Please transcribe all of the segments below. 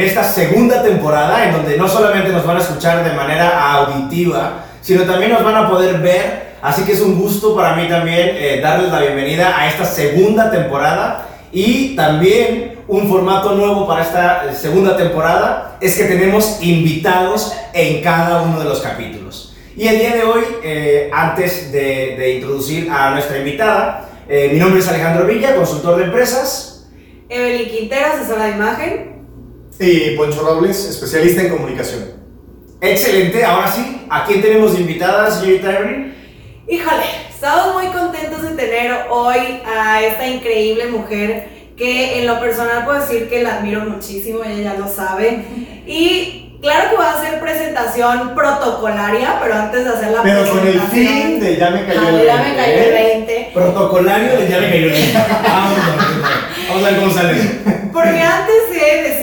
en esta segunda temporada, en donde no solamente nos van a escuchar de manera auditiva, sino también nos van a poder ver. Así que es un gusto para mí también eh, darles la bienvenida a esta segunda temporada y también un formato nuevo para esta eh, segunda temporada es que tenemos invitados en cada uno de los capítulos. Y el día de hoy, antes de, de introducir a nuestra invitada, eh, mi nombre es Alejandro Villa, consultor de empresas. Evelyn Quintero, asesora de imagen. Y Poncho Robles, especialista en comunicación. Excelente, ahora sí, ¿a quién tenemos invitada, señorita Evelyn? Híjole, estamos muy contentos de tener hoy a esta increíble mujer que en lo personal puedo decir que la admiro muchísimo, ella ya lo sabe. Y Claro que va a ser presentación protocolaria, pero antes de hacer la pero presentación. Pero con el fin de ya me cayó el 20. Ya me cayó el 20. ¿eh? Protocolario de ya me cayó el 20. Vamos a ver cómo sale. Porque antes de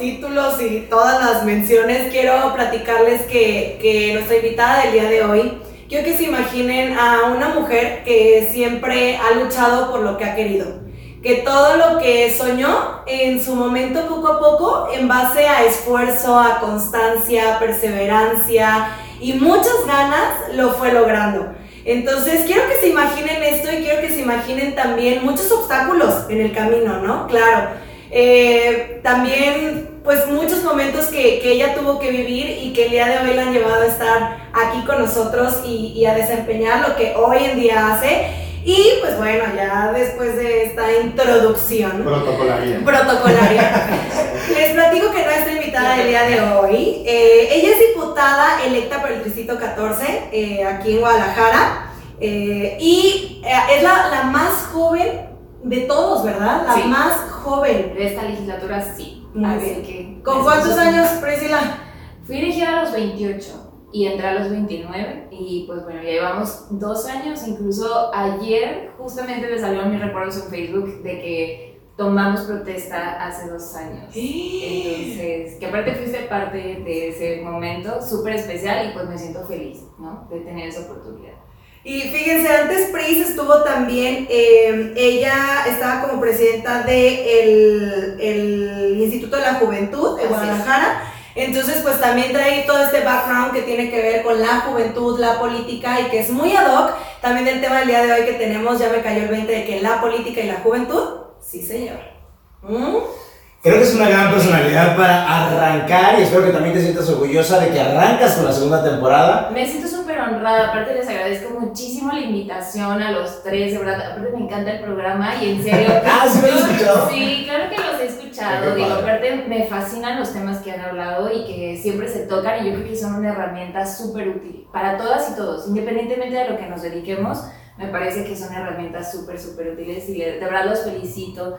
títulos y todas las menciones, quiero platicarles que, que nuestra invitada del día de hoy, quiero que se imaginen a una mujer que siempre ha luchado por lo que ha querido que todo lo que soñó en su momento poco a poco, en base a esfuerzo, a constancia, perseverancia y muchas ganas, lo fue logrando. Entonces, quiero que se imaginen esto y quiero que se imaginen también muchos obstáculos en el camino, ¿no? Claro. Eh, también, pues, muchos momentos que, que, ella tuvo que vivir y que el día de hoy la han llevado a estar aquí con nosotros y, y a desempeñar lo que hoy en día hace. Y pues bueno, ya después de esta introducción protocolaria, protocolaria les platico que nuestra invitada del día de hoy, eh, ella es diputada electa por el Distrito 14 eh, aquí en Guadalajara eh, y es la, la, más joven de todos, ¿verdad? La sí. más joven. De esta legislatura, sí. Así bien. que, ¿Con cuántos años, Priscila? Fui elegida a los 28 y entré a los 29 y pues bueno, ya llevamos dos años, incluso ayer justamente me salieron mis recuerdos en Facebook de que tomamos protesta hace dos años. Entonces, que aparte fuiste parte de ese momento súper especial y pues me siento feliz, ¿no? De tener esa oportunidad. Y fíjense, antes Pris estuvo también, eh, ella estaba como presidenta del de el Instituto de la Juventud de Guadalajara. Entonces, pues también trae todo este background que tiene que ver con la juventud, la política y que es muy ad hoc. También del tema del día de hoy que tenemos, ya me cayó el 20 de que la política y la juventud, sí señor. ¿Mm? Creo que es una gran personalidad para arrancar y espero que también te sientas orgullosa de que arrancas con la segunda temporada. Me siento súper honrada, aparte les agradezco muchísimo la invitación a los tres, de verdad, aparte me encanta el programa y en serio... ah, ¿sí lo has escuchado? Sí, claro que los he escuchado, digo, aparte me fascinan los temas que han hablado y que siempre se tocan y yo creo que son una herramienta súper útil para todas y todos, independientemente de lo que nos dediquemos, me parece que son herramientas súper, súper útiles y de verdad los felicito.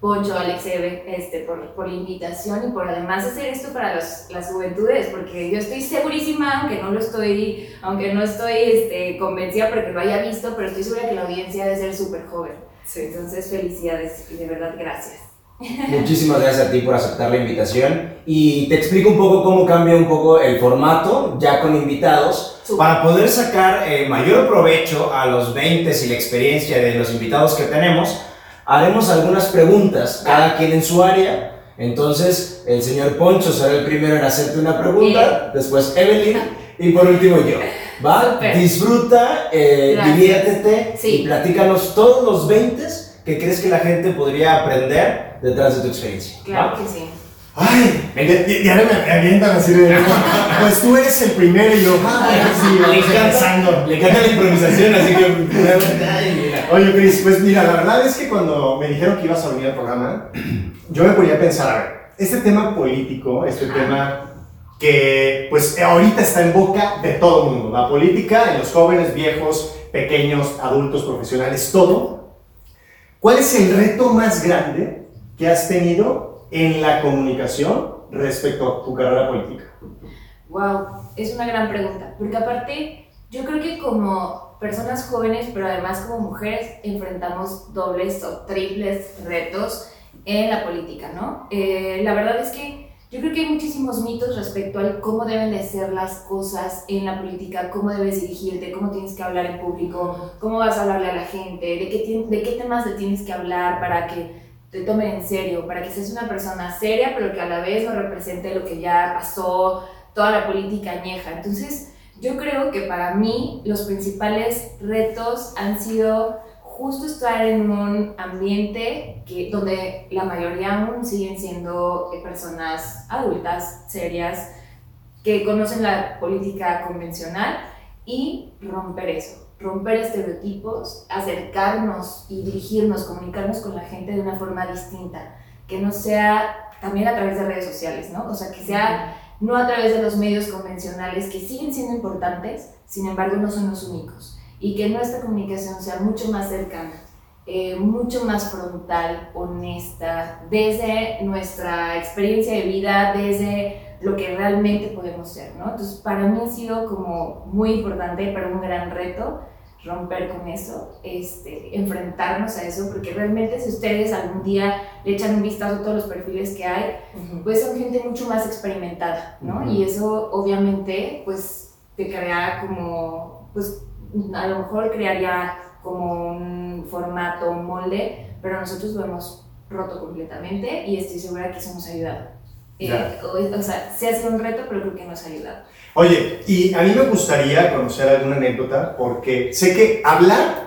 Poncho, Alex Eve, este, por, por, la invitación y por además hacer esto para los, las juventudes, porque yo estoy segurísima, aunque no lo estoy, aunque no estoy este, convencida porque lo haya visto, pero estoy segura que la audiencia debe ser súper joven. Sí. Entonces, felicidades y de verdad, gracias. Muchísimas gracias a ti por aceptar la invitación y te explico un poco cómo cambia un poco el formato ya con invitados Super. para poder sacar eh, mayor provecho a los 20 y la experiencia de los invitados que tenemos haremos algunas preguntas, cada quien en su área. Entonces, el señor Poncho será el primero en hacerte una pregunta, después Evelyn y por último yo. ¿Va? Super. Disfruta, eh, diviértete sí. y platícanos todos los 20 que crees que la gente podría aprender detrás de tu experiencia. Claro ¿va? que sí. Ay, ya, ya me avientan así de. Pues tú eres el primero y yo. Ah, sí, le, encanta, le encanta la improvisación, así que. Oye, Cris, pues mira, la verdad es que cuando me dijeron que ibas a venir al programa, yo me ponía a pensar, a ver, este tema político, este tema que pues ahorita está en boca de todo el mundo, la política en los jóvenes, viejos, pequeños, adultos, profesionales, todo. ¿Cuál es el reto más grande que has tenido en la comunicación respecto a tu carrera política? Wow, es una gran pregunta, porque aparte yo creo que como personas jóvenes, pero además como mujeres, enfrentamos dobles o triples retos en la política, ¿no? Eh, la verdad es que yo creo que hay muchísimos mitos respecto al cómo deben de ser las cosas en la política, cómo debes dirigirte, cómo tienes que hablar en público, cómo vas a hablarle a la gente, de qué, de qué temas le tienes que hablar para que te tomen en serio, para que seas una persona seria, pero que a la vez no represente lo que ya pasó, toda la política añeja. Entonces, yo creo que para mí los principales retos han sido justo estar en un ambiente que, donde la mayoría aún siguen siendo eh, personas adultas, serias, que conocen la política convencional y romper eso, romper estereotipos, acercarnos y dirigirnos, comunicarnos con la gente de una forma distinta, que no sea también a través de redes sociales, ¿no? O sea, que sea no a través de los medios convencionales que siguen siendo importantes, sin embargo no son los únicos y que nuestra comunicación sea mucho más cercana, eh, mucho más frontal, honesta, desde nuestra experiencia de vida, desde lo que realmente podemos ser, ¿no? Entonces, para mí ha sido como muy importante, pero un gran reto romper con eso, este, enfrentarnos a eso, porque realmente si ustedes algún día le echan un vistazo a todos los perfiles que hay, pues son gente mucho más experimentada, ¿no? Y eso obviamente, pues, te crea como, pues, a lo mejor crearía como un formato, un molde, pero nosotros lo hemos roto completamente y estoy segura que eso nos ha ayudado. Eh, o, sea, se ha sido un reto, pero creo que nos ha ayudado. Oye, y a mí me gustaría conocer alguna anécdota porque sé que hablar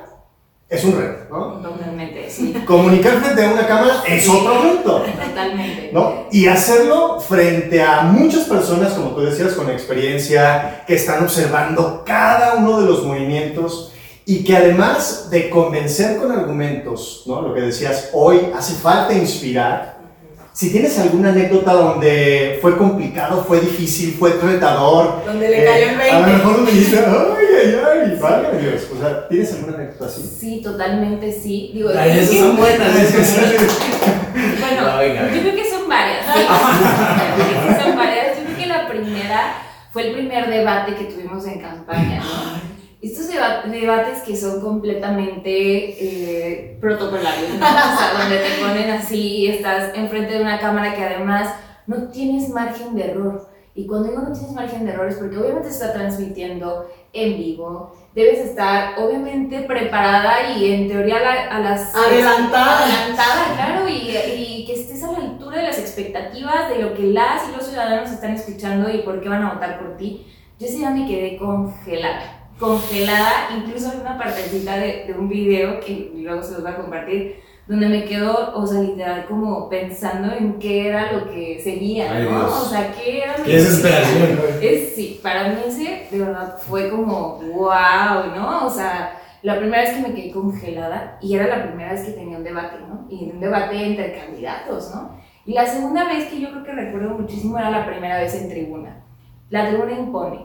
es un reto, ¿no? Totalmente, sí. Comunicar frente a una cámara es otro reto. Totalmente. ¿no? Y hacerlo frente a muchas personas, como tú decías, con experiencia, que están observando cada uno de los movimientos y que además de convencer con argumentos, ¿no? Lo que decías, hoy hace falta inspirar, si tienes alguna anécdota donde fue complicado, fue difícil, fue retador. Donde le cayó el 20. A lo mejor me dice, ay, ay, ay, válgame Dios. O sea, ¿tienes alguna anécdota así? Sí, totalmente sí. Digo, Ay, esas son buenas. bueno, yo creo que son varias. Sí, son varias. Yo creo que la primera fue el primer debate que tuvimos en campaña, ¿no? Estos debates que son completamente eh, protocolarios, ¿no? o sea, donde te ponen así y estás enfrente de una cámara que además no tienes margen de error. Y cuando digo no tienes margen de error es porque obviamente se está transmitiendo en vivo, debes estar obviamente preparada y en teoría a, las... Adelantada. Adelantada, claro, y, y, que estés a la altura de las expectativas de lo que las y los ciudadanos están escuchando y por qué van a votar por ti. Yo ese día me quedé congelada congelada, incluso en una partecita de, de, un video que luego se los va a compartir, donde me quedo, o sea, literal, como pensando en qué era lo que seguía, ¿no? O sea, qué era lo qué desesperación. Es, sí, para mí ese, de verdad, fue como, wow, ¿no? O sea, la primera vez que me quedé congelada, y era la primera vez que tenía un debate, ¿no? Y un debate entre candidatos, ¿no? Y la segunda vez que yo creo que recuerdo muchísimo era la primera vez en tribuna. La tribuna impone,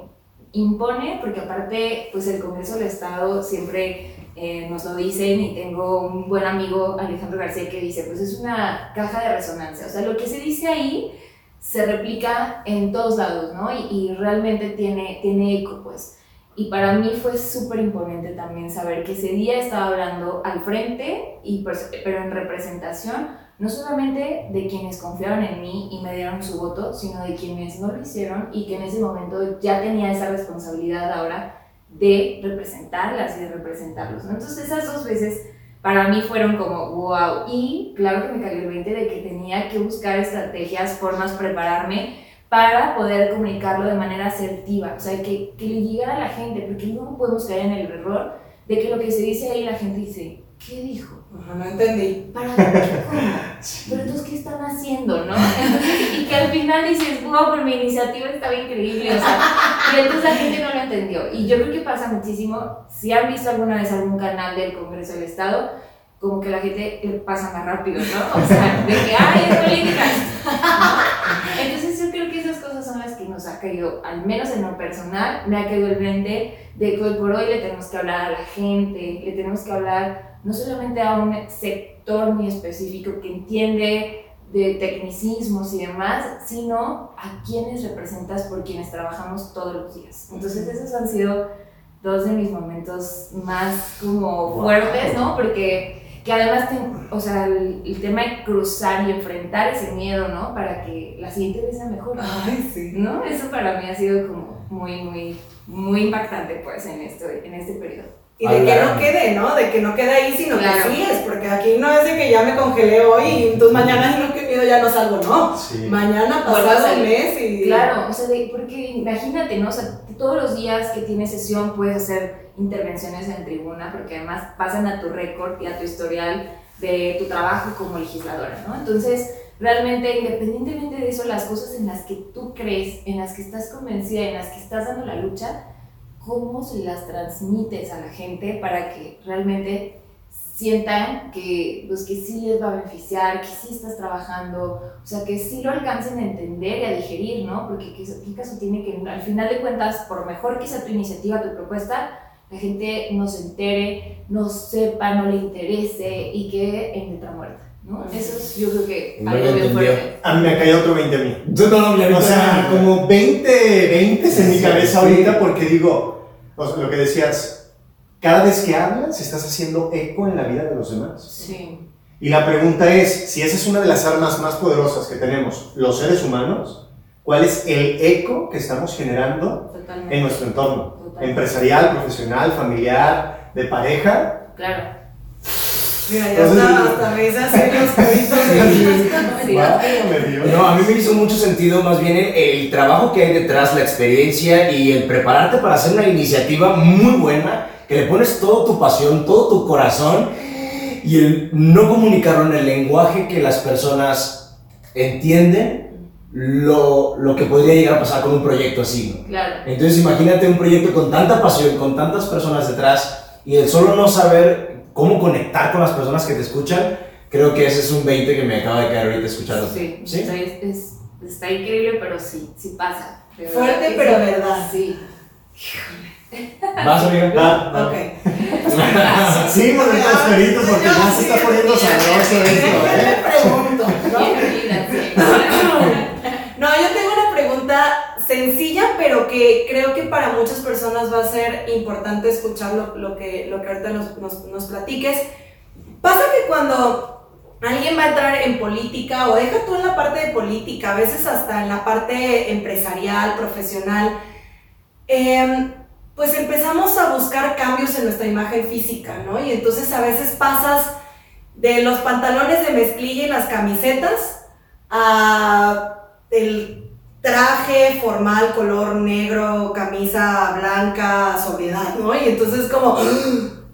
impone, porque aparte, pues el Congreso del Estado siempre eh, nos lo dicen y tengo un buen amigo, Alejandro García, que dice, pues es una caja de resonancia, o sea, lo que se dice ahí se replica en todos lados, ¿no? Y, y realmente tiene, tiene eco, pues. Y para mí fue súper imponente también saber que ese día estaba hablando al frente, y pues, pero en representación no solamente de quienes confiaron en mí y me dieron su voto, sino de quienes no lo hicieron y que en ese momento ya tenía esa responsabilidad ahora de representarlas y de representarlos. Entonces esas dos veces para mí fueron como wow. Y claro que me cayó el 20 de que tenía que buscar estrategias, formas, prepararme para poder comunicarlo de manera asertiva, o sea, que, que le llegara a la gente, porque no podemos caer en el error de que lo que se dice ahí la gente dice, ¿qué dijo? no entendí. ¿Para qué? ¿Cómo? Pero entonces, ¿qué están haciendo, no? y que al final dices, wow, por mi iniciativa estaba increíble, o sea, y entonces la gente no lo entendió. Y yo creo que pasa muchísimo, si han visto alguna vez algún canal del Congreso del Estado, como que la gente pasa más rápido, ¿no? O sea, de que, ay, es política. Entonces yo creo que esas cosas son las que nos ha caído, al menos en lo personal, me ha caído el 20 de que hoy por hoy le tenemos que hablar a la gente, le tenemos que hablar no solamente a un sector muy específico que entiende de tecnicismos y demás, sino a quienes representas por quienes trabajamos todos los días. Entonces esos han sido dos de mis momentos más como fuertes, ¿no? Porque que además, o sea, el, tema de cruzar y enfrentar ese miedo, ¿no? Para que la siguiente vez sea mejor. Ay, sí. ¿No? Eso para mí ha sido como muy, muy, muy impactante, pues, en, esto, en este periodo. Y de que no quede, ¿no? De que no quede ahí, sino que sigues, porque aquí no es de que ya me congelé hoy y entonces mañana no que miedo ya no salgo, no. Mañana pasado el mes y... Claro, o sea, porque imagínate, ¿no? O sea, todos los días que tienes sesión puedes hacer intervenciones en tribuna, porque además pasan a tu récord y a tu historial de tu trabajo como legisladora, ¿no? Entonces, realmente, independientemente de eso, las cosas en las que tú crees, en las que estás convencida, en las que estás dando la lucha, cómo se las transmites a la gente para que realmente sientan que, pues, que sí les va a beneficiar, que sí estás trabajando, o sea, que sí lo alcancen a entender y a digerir, ¿no? Porque qué, caso tiene que, al final de cuentas, por mejor que sea tu iniciativa, tu propuesta, la gente no se entere, no sepa, no le interese y que en letra muerta. ¿no? Eso es, yo creo que algo bien fuerte. A mí me ha caído otro 20 a mí. Yo no, no, o sea, como 20, 20 en mi cabeza ahorita porque digo, lo que decías, cada vez que hablas estás haciendo eco en la vida de los demás. Sí. Y la pregunta es, si esa es una de las armas más poderosas que tenemos los seres humanos, ¿cuál es el eco que estamos generando en nuestro entorno? Empresarial, profesional, familiar, de pareja. Claro. Mira, ya está, hasta risas en los No, a mí me hizo mucho sentido más bien el, trabajo que hay detrás, la experiencia y el prepararte para hacer una iniciativa muy buena, que le pones todo tu pasión, todo tu corazón y el no comunicarlo en el lenguaje que las personas entienden lo, lo, que podría llegar a pasar con un proyecto así. Claro. Entonces imagínate un proyecto con tanta pasión, con tantas personas detrás y el solo no saber cómo conectar con las personas que te escuchan, creo que ese es un 20 que me acaba de caer ahorita escuchando. Sí, ¿Sí? Está, es, está increíble, pero sí, sí pasa. Fuerte, pero verdad. Sí. ¿Vas, amiga? Ah, ok. sí, con el porque ya se está poniendo sabroso esto, ¿eh? pregunto. No, yo tengo una pregunta sencilla, pero que creo que para muchas personas va a ser importante escuchar lo, que, lo que ahorita nos, nos, nos, platiques. Pasa que cuando alguien va a entrar en política, o deja tú en la parte de política, a veces hasta en la parte empresarial, profesional, em, pues empezamos a buscar cambios en nuestra imagen física, ¿no? Y entonces a veces pasas de los pantalones de mezclilla y las camisetas a el traje formal, color negro, camisa blanca, sobriedad, ¿no? Y entonces como,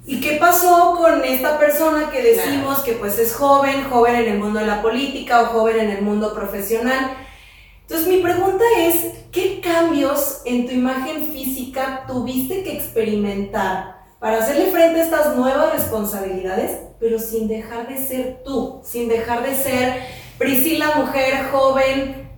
¿y qué pasó con esta persona que decimos que pues es joven, joven en el mundo de la política o joven en el mundo profesional? Entonces mi pregunta es, ¿qué cambios en tu imagen física tuviste que experimentar para hacerle frente a estas nuevas responsabilidades, pero sin dejar de ser tú, sin dejar de ser Priscila, mujer joven,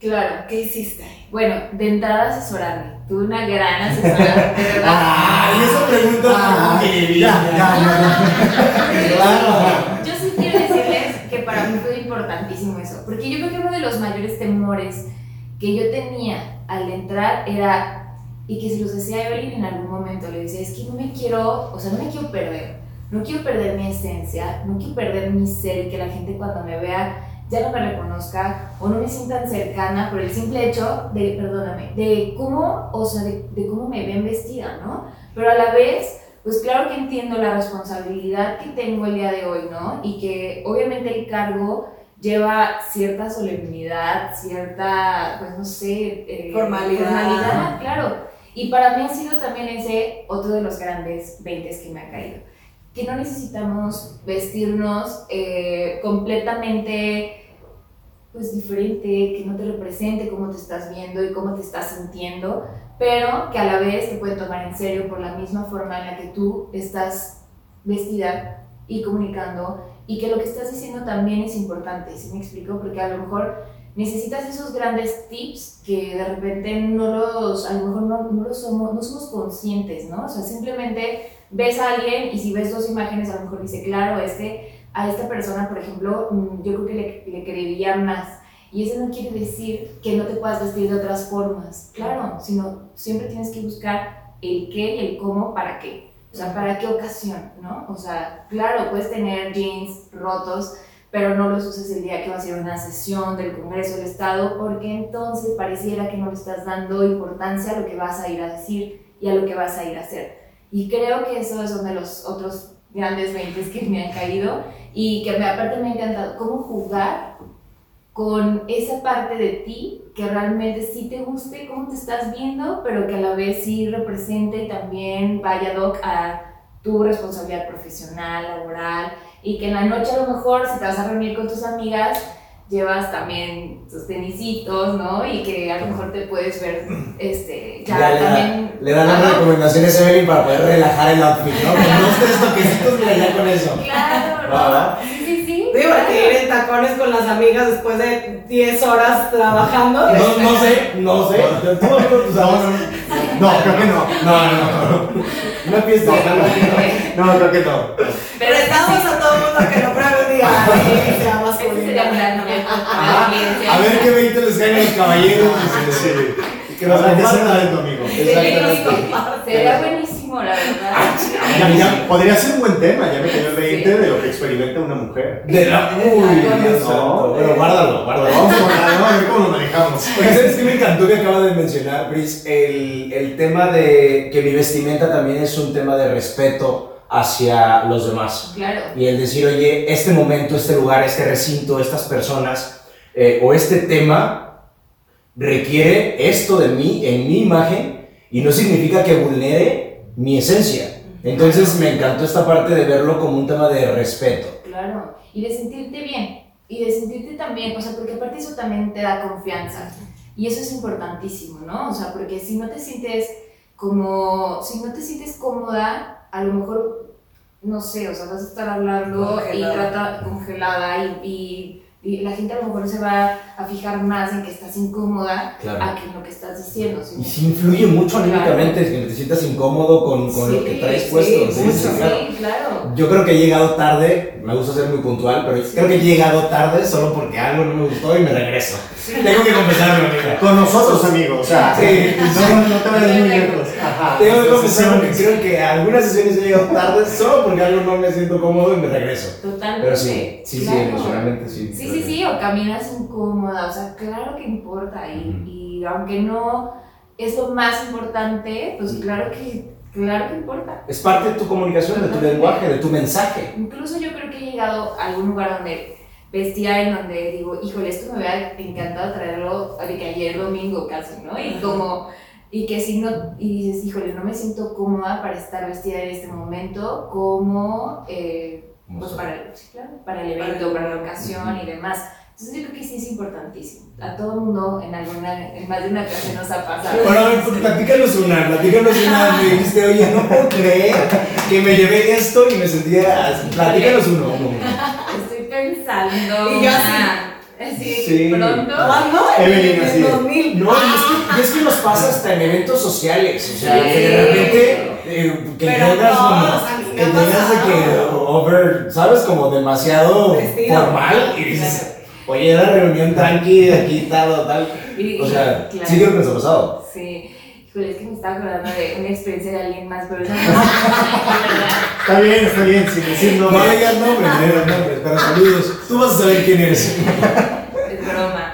Claro. ¿Qué hiciste? Bueno, de entrada asesorarme. Tuve una gran asesora, de verdad. ¡Ay, esa pregunta! Ah, ya, ya, Claro. Yo sí quiero decirles que para mí fue importantísimo eso. Porque yo creo que uno de los mayores temores que yo tenía al entrar era, y que se los decía a Evelyn en algún momento, le decía, es que no me quiero, o sea, no me quiero perder. No quiero perder mi esencia, no quiero perder mi ser y que la gente cuando me vea ya no me reconozca o no me sientan cercana por el simple hecho de, perdóname, de cómo, o sea, de, cómo me ven vestida, ¿no? Pero a la vez, pues claro que entiendo la responsabilidad que tengo el día de hoy, ¿no? Y que obviamente el cargo lleva cierta solemnidad, cierta, pues no sé, eh, formalidad. formalidad, claro. Y para mí ha sido también ese otro de los grandes 20 que me ha caído. Que no necesitamos vestirnos eh, completamente pues diferente, que no te represente cómo te estás viendo y cómo te estás sintiendo, pero que a la vez te puede tomar en serio por la misma forma en la que tú estás vestida y comunicando y que lo que estás diciendo también es importante, ¿sí me explico? Porque a lo mejor necesitas esos grandes tips que de repente no los, a lo mejor no, no los somos, no somos conscientes, ¿no? O sea, simplemente ves a alguien y si ves dos imágenes a lo mejor dice, claro, este a esta persona, por ejemplo, mm, yo creo que le, le creería más. Y eso no quiere decir que no te puedas vestir de otras formas, claro, sino siempre tienes que buscar el qué y el cómo para qué. O sea, ¿para qué ocasión, no? O sea, claro, puedes tener jeans rotos, pero no los uses el día que va a ser una sesión del Congreso del Estado, porque entonces pareciera que no le estás dando importancia a lo que vas a ir a decir y a lo que vas a ir a hacer. Y creo que eso es uno de los otros grandes 20 que me han caído y que me, aparte me ha encantado cómo jugar con esa parte de ti que realmente sí te guste cómo te estás viendo, pero que a la vez sí represente también vaya doc a tu responsabilidad profesional, laboral, y que en la noche a lo mejor si te vas a reunir con tus amigas, llevas también tus tenisitos, ¿no? Y que a lo mejor te puedes ver, este, ya, Ya le, también... da, le dan las recomendaciones a Evelyn para poder relajar el outfit, ¿no? Con dos, tres toquecitos, mira, ya con eso. Claro. ¿Verdad? Sí, sí, sí. Digo, claro. ir en tacones con las amigas después de 10 horas trabajando. No, no sé, no sé. No, no, no, creo que no. No, no, no. Una fiesta. No, creo que no. Pero estamos a todo el mundo que lo pruebe un día y sea masculino. A ver qué 20 les caen a los caballeros. Que nos compartan. de tu amigo. Sería buenísimo, la verdad. Ya, ya, podría ser un buen tema, ya me cayó el 20 de lo que experimenta una mujer. De la. Uy, Dios No. Bueno, guárdalo, guárdalo. Vamos a ver, vamos a ver cómo lo manejamos. Porque sabes que me encantó que acaba de mencionar, Pris, el, el tema de que mi vestimenta también es un tema de respeto hacia los demás. Claro. Y el decir, oye, este momento, este lugar, este recinto, estas personas eh, o este tema requiere esto de mí, en mi imagen, y no significa que vulnere mi esencia. Entonces me encantó esta parte de verlo como un tema de respeto. Claro, y de sentirte bien, y de sentirte también, o sea, porque aparte eso también te da confianza, y eso es importantísimo, ¿no? O sea, porque si no te sientes como, si no te sientes cómoda, a lo mejor, no sé, o sea, vas a estar hablando Congelada. y trata congelada, y, y, y la gente a lo mejor se va a fijar más en que estás incómoda Claro. a que en lo que estás diciendo. ¿sí? Y sí influye mucho anímicamente, que te sientas incómodo con, con lo que traes sí, puesto. sí, sí, claro. Sí, claro. Yo creo que he llegado tarde, me gusta ser muy puntual, pero creo que he llegado tarde solo porque algo no me gustó y me regreso. Tengo que confesarlo, amiga. Con nosotros, amigo. O sea, Sí. no, no te vayas muy lejos. Ajá. Tengo que confesarlo que creo que algunas sesiones he llegado tarde solo porque algo no me siento cómodo y me regreso. Totalmente. Pero sí, sí, sí, emocionalmente sí. Sí, sí, sí, o caminas incómoda, o sea, claro que importa. Y, y aunque no es lo más importante, pues claro que, claro que importa. Es parte de tu comunicación, de tu lenguaje, de tu mensaje. Incluso yo creo que he llegado a algún lugar donde vestía en donde digo, híjole, esto me hubiera encantado traerlo de que ayer domingo casi, ¿no? Y como, y que si no, y dices, híjole, no me siento cómoda para estar vestida en este momento como, eh, pues para, el- sí, claro, para el evento, para la ocasión y demás. Entonces yo creo que sí es importantísimo. A todo mundo en alguna, en más de una ocasión nos ha pasado. Bueno, a ver, pues, platícanos una, platícanos una. Me dijiste, oye, no puedo creer que me llevé esto y me sentía así. Platícanos uno. uno. Estoy pensando. Y yo así. Ah, así, Sí. pronto. ¿Cuándo? Evelyn, En así el es. 2000. No, y es que, y es que nos pasa hasta en eventos sociales. O sea, Sí. que de repente eh, que Pero llegas no, como. o sea, que llegas de que over, ¿sabes? Como demasiado Vestido. formal y dices, oye, era reunión tranqui, de aquí, tal, tal. Y- O sea, claro. sí creo que nos ha pasado. Sí. Híjole, es que me estaba acordando de una experiencia de alguien más, pero no. Está bien, está bien, sin decir No nombres. digas nombres, no digas nombres, pero saludos. Tú vas a saber quién eres. Es broma.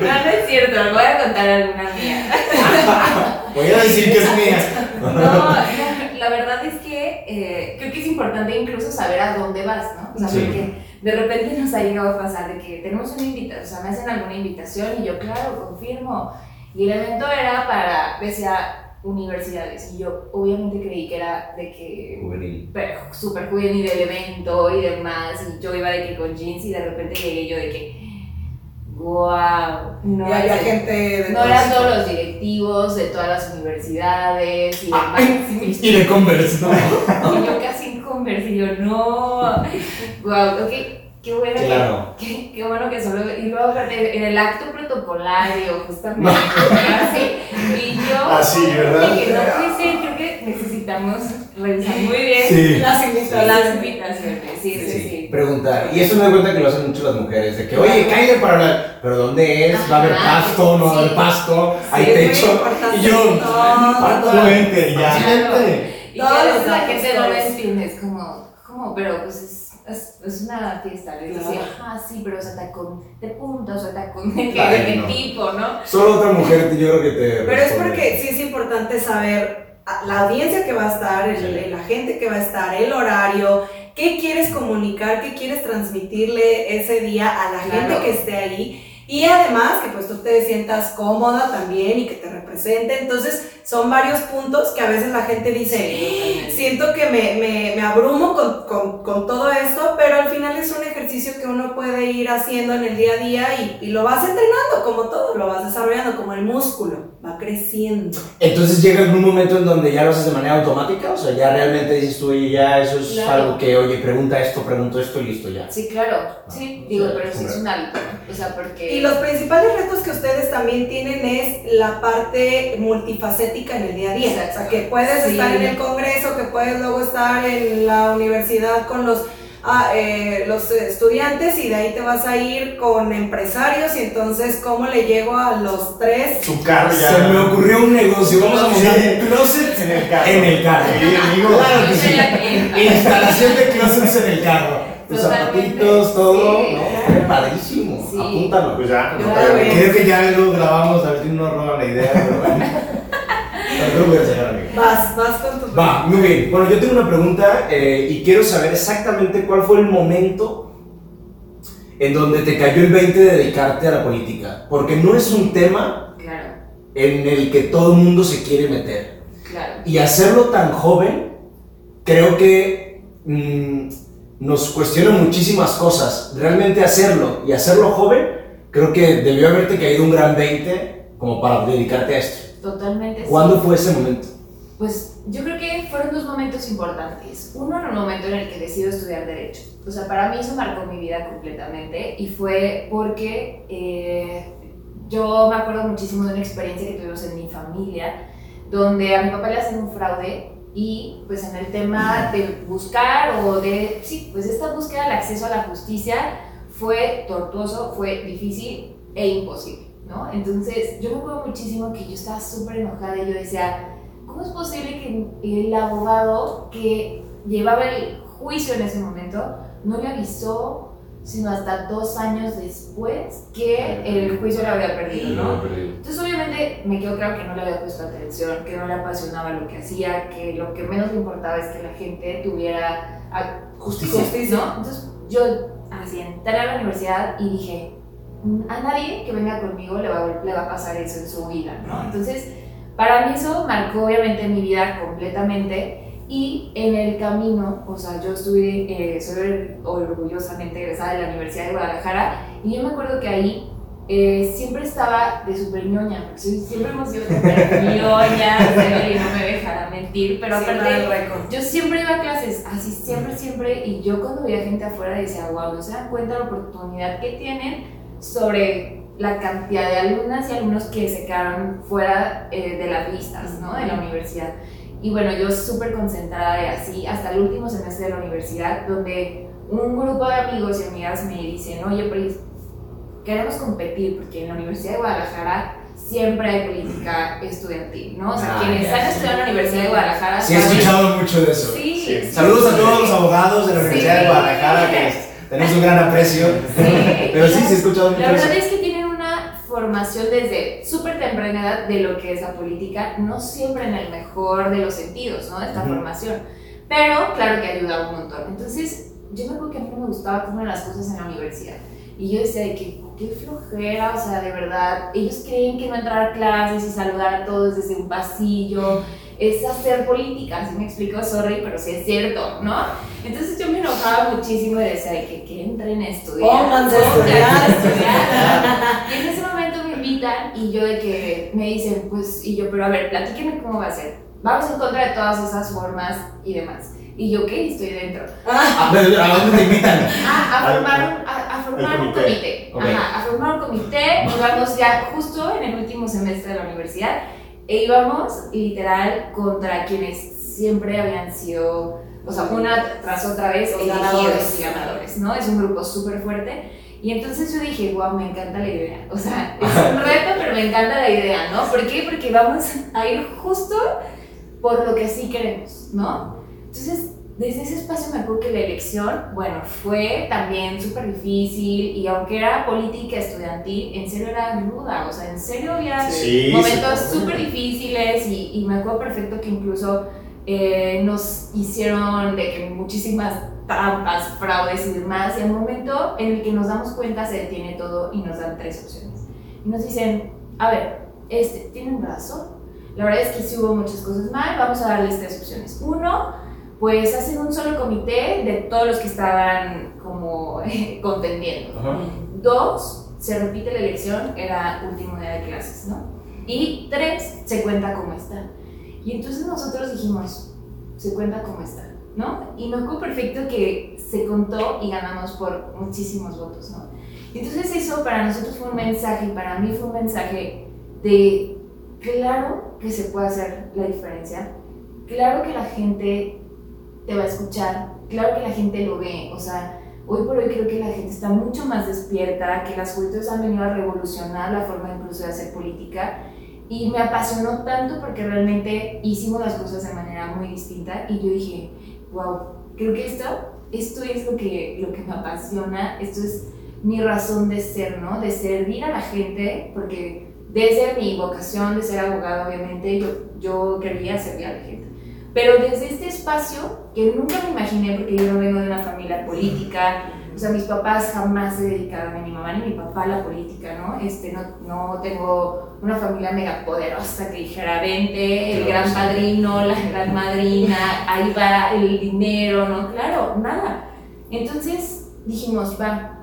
No, no es cierto, les voy a contar alguna mía. Voy a decir que es mía. No, la, la verdad es que eh, creo que es importante incluso saber a dónde vas, ¿no? O sea, Sí. porque de repente nos ha llegado a pasar de que tenemos una invitación, o sea, me hacen alguna invitación y yo, claro, confirmo. Y el evento era para, decía, universidades. Y yo obviamente creí que era de que Juvenil. pero súper juvenil el evento y demás, y yo iba de que con jeans y de repente llegué yo de que, wow, no, Y había es- gente de no eran todos los directivos de todas las universidades y demás. Y de Converse, ¿no? y yo casi en Converse y yo, no, wow, ok, qué bueno que-. Qué, qué bueno que solo. Y luego en el acto protocolario, justamente. Así. Y yo. Así, ¿verdad? Dije, no puede ser, creo que necesitamos revisar muy bien Sí. Las invitaciones. las invitaciones. Sí, sí, sí. Preguntar. Y eso me doy cuenta que lo hacen mucho las mujeres. De que, oye, cállate para hablar. ¿Pero dónde es? ¿Va a haber pasto? ¿No va a haber pasto? ¿Hay es techo? Y yo. Fácilmente, ya. Y Todos la gente no lo todos. entiende, es como, ¿cómo? Pero pues es, es, es una fiesta, les Claro. decía, ah, sí, pero se tacón de punta, o se tacón de qué, Ay, de no. tipo, ¿no? Solo otra mujer, yo creo que te. Pero es responde. porque sí es importante saber la audiencia que va a estar, el- Sí. la gente que va a estar, el horario, qué quieres comunicar, qué quieres transmitirle ese día a la Claro. gente que esté ahí. Y además que pues tú te sientas cómoda también y que te represente. Entonces son varios puntos que a veces la gente dice, totalmente. siento que me, me, me abrumo con, con, con todo esto, pero al final es un ejercicio que uno puede ir haciendo en el día a día y, y lo vas entrenando como todo, lo vas desarrollando como el músculo, va creciendo. Entonces llega en un momento en donde ya lo haces de manera automática, o sea, ya realmente dices tú, oye, ya eso es Claro. algo que, oye, pregunta esto, pregunto esto y listo ya. Sí, claro, sí, digo, pero es hombre. un hábito, o sea, porque... Y los principales retos que ustedes también tienen es la parte multifacética en el día a día. Exacto. O sea, que puedes Sí. estar en el congreso, que puedes luego estar en la universidad con los, ah, eh, los estudiantes y de ahí te vas a ir con empresarios y entonces cómo le llego a los tres. Su carro ya. Se me ocurrió un negocio, vamos a montar Sí. un closet En el carro. en el carro. Sí, amigo. Claro que sí. Instalación de closets en el carro. Tus zapatitos, todo. Sí. No, padrísimo. Sí. Apúntalo. Pues ya. Te- Creo que ya luego grabamos, a ver si no nos roban la idea, pero bueno. Pero voy a enseñar, amigo. Vas, vas con tu Va, muy bien. Bueno, yo tengo una pregunta eh, y quiero saber exactamente cuál fue el momento en donde te cayó el 20 de dedicarte a la política. Porque no es un tema Claro, en el que todo el mundo se quiere meter. claro. Y hacerlo tan joven, creo que mm, nos cuestiona muchísimas cosas. Realmente hacerlo y hacerlo joven, creo que debió haberte caído un gran 20 como para dedicarte a esto. Totalmente. sí. ¿Cuándo fue ese momento? Pues yo creo que fueron dos momentos importantes. Uno en el momento en el que decido estudiar Derecho. O sea, para mí eso marcó mi vida completamente y fue porque eh, yo me acuerdo muchísimo de una experiencia que tuvimos en mi familia, donde a mi papá le hacen un fraude y pues en el tema de buscar o de, sí, pues esta búsqueda del acceso a la justicia fue tortuoso, fue difícil e imposible, ¿no? Entonces yo me acuerdo muchísimo que yo estaba súper enojada y yo decía, ¿cómo es posible que el abogado que llevaba el juicio en ese momento no le avisó sino hasta dos años después que el juicio le había perdido, ¿no? Entonces obviamente me quedó claro que no le había puesto atención, que no le apasionaba lo que hacía, que lo que menos le importaba es que la gente tuviera Justicia. justicia, ¿no? Entonces yo así entré a la universidad y dije, "Mm, a nadie que venga conmigo le va, a- le va a pasar eso en su vida, ¿no? Entonces para mí eso marcó obviamente mi vida completamente y en el camino, o sea, yo estuve, eh, soy orgullosamente egresada de la Universidad de Guadalajara y yo me acuerdo que ahí eh, siempre estaba de súper ñoña, porque soy- siempre hemos sido súper ñoña, y no me dejará mentir, pero Siempre aparte yo siempre iba a clases, así siempre, siempre, y yo cuando veía gente afuera decía, wow, no se dan cuenta la oportunidad que tienen sobre la cantidad de alumnas y alumnos que se quedaron fuera eh, de las listas, ¿no? De la universidad. Y bueno, yo súper concentrada y así, hasta el último semestre de la universidad, donde un grupo de amigos y amigas me dicen, oye, Pris, queremos competir, porque en la Universidad de Guadalajara siempre hay política estudiantil, ¿no? O sea, Ah, quienes han estudiado en la Universidad de Guadalajara Sí, he escuchado mucho de eso. Sí, Sí. sí, Saludos a sí. todos los abogados de la Universidad de. Guadalajara, que tenemos un gran aprecio. Sí. Pero sí, sí he escuchado mucho La de eso. verdad es que tienen una formación desde súper temprana edad de lo que es la política, no siempre en el mejor de los sentidos, ¿no? Esta Ujú. formación. Pero claro que ayuda un montón. Entonces, yo me acuerdo que a mí no me gustaba cómo eran las cosas en la universidad. Y yo decía de que, qué flojera, o sea, de verdad, ellos creen que no entrar a clases y saludar a todos desde un pasillo es hacer política, ¿sí me explico? Sorry, pero sí es cierto, ¿no? Entonces yo me enojaba muchísimo y decía de que, que entren a estudiar. Pónganse a estudiar. a estudiar. Y en ese momento me invitan y yo de que me dicen, pues, y yo, pero a ver, platíquenme cómo va a ser. Vamos en contra de todas esas formas y demás. Y yo, ok, estoy dentro. Ah, pero, ¿A dónde te invitan? Ah, a formar un, a, a formar un comité. comité. Ok. Ajá, a formar un comité. Íbamos ya justo en el último semestre de la universidad e íbamos literal contra quienes siempre habían sido, o sea, una tras otra vez, ganadores. y ganadores, ¿no? Es un grupo súper fuerte. Y entonces yo dije, wow, me encanta la idea. O sea, es un reto, pero me encanta la idea, ¿no? ¿Por qué? Porque vamos a ir justo por lo que sí queremos, ¿no? Entonces, desde ese espacio me acuerdo que la elección, bueno, fue también súper difícil y aunque era política estudiantil, en serio era ruda, o sea, en serio había Sí, momentos sí. súper difíciles y, y me acuerdo perfecto que incluso eh, nos hicieron de que muchísimas trampas, fraudes y demás, y al momento en el que nos damos cuenta se detiene todo y nos dan tres opciones. Y nos dicen, a ver, este, tienen razón, la verdad es que sí hubo muchas cosas mal, vamos a darles tres opciones. Uno, pues hacen un solo comité de todos los que estaban como contendiendo. Dos, se repite la elección, era último día de clases, ¿no? Y tres, se cuenta cómo está. Y entonces nosotros dijimos, se cuenta cómo está, ¿no? Y me acuerdo perfecto que se contó y ganamos por muchísimos votos, ¿no? Entonces eso para nosotros fue un mensaje, para mí fue un mensaje de, claro que se puede hacer la diferencia, claro que la gente te va a escuchar, claro que la gente lo ve, o sea, hoy por hoy creo que la gente está mucho más despierta, que las juventudes han venido a revolucionar la forma incluso de hacer política y me apasionó tanto porque realmente hicimos las cosas de manera muy distinta y yo dije, wow, creo que esto, esto es lo que, lo que me apasiona, esto es mi razón de ser, ¿no? De servir a la gente, porque desde mi vocación de ser abogado, obviamente, yo, yo quería servir a la gente. Pero desde este espacio, que nunca me imaginé, porque yo no vengo de una familia política, sea, mis papás jamás se dedicaron, ni mi mamá ni mi papá a la política, ¿no? Este, no, no tengo una familia mega poderosa que dijera, vente, el gran padrino, la gran madrina, ahí va el dinero, ¿no? Claro, nada. Entonces dijimos, va,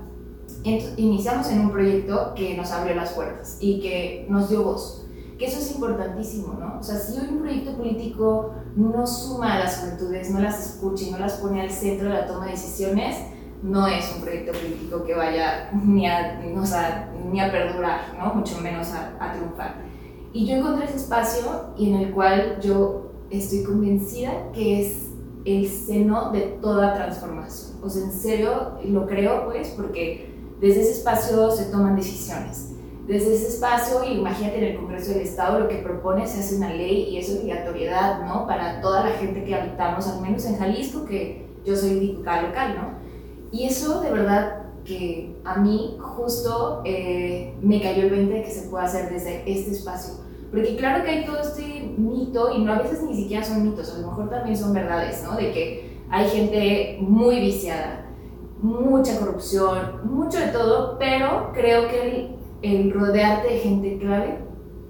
Ent- iniciamos en un proyecto que nos abrió las puertas y que nos dio voz. Que eso es importantísimo, ¿no? O sea, si hoy un proyecto político no suma a las juventudes, no las escucha y no las pone al centro de la toma de decisiones, no es un proyecto político que vaya ni a, o sea, ni a perdurar, ¿no? Mucho menos a, triunfar. Y yo encontré ese espacio y en el cual yo estoy convencida que es el seno de toda transformación. O sea, en serio lo creo, pues, porque desde ese espacio se toman decisiones. Desde ese espacio, imagínate en el Congreso del Estado, lo que propone se hace una ley y es obligatoriedad, ¿no? Para toda la gente que habitamos, al menos en Jalisco, que yo soy diputada local, ¿no? Y eso de verdad que a mí justo eh, me cayó el 20 de que se puede hacer desde este espacio. Porque claro que hay todo este mito, y no a veces ni siquiera son mitos, a lo mejor también son verdades, ¿no? De que hay gente muy viciada, mucha corrupción, mucho de todo, pero creo que el, el rodearte de gente clave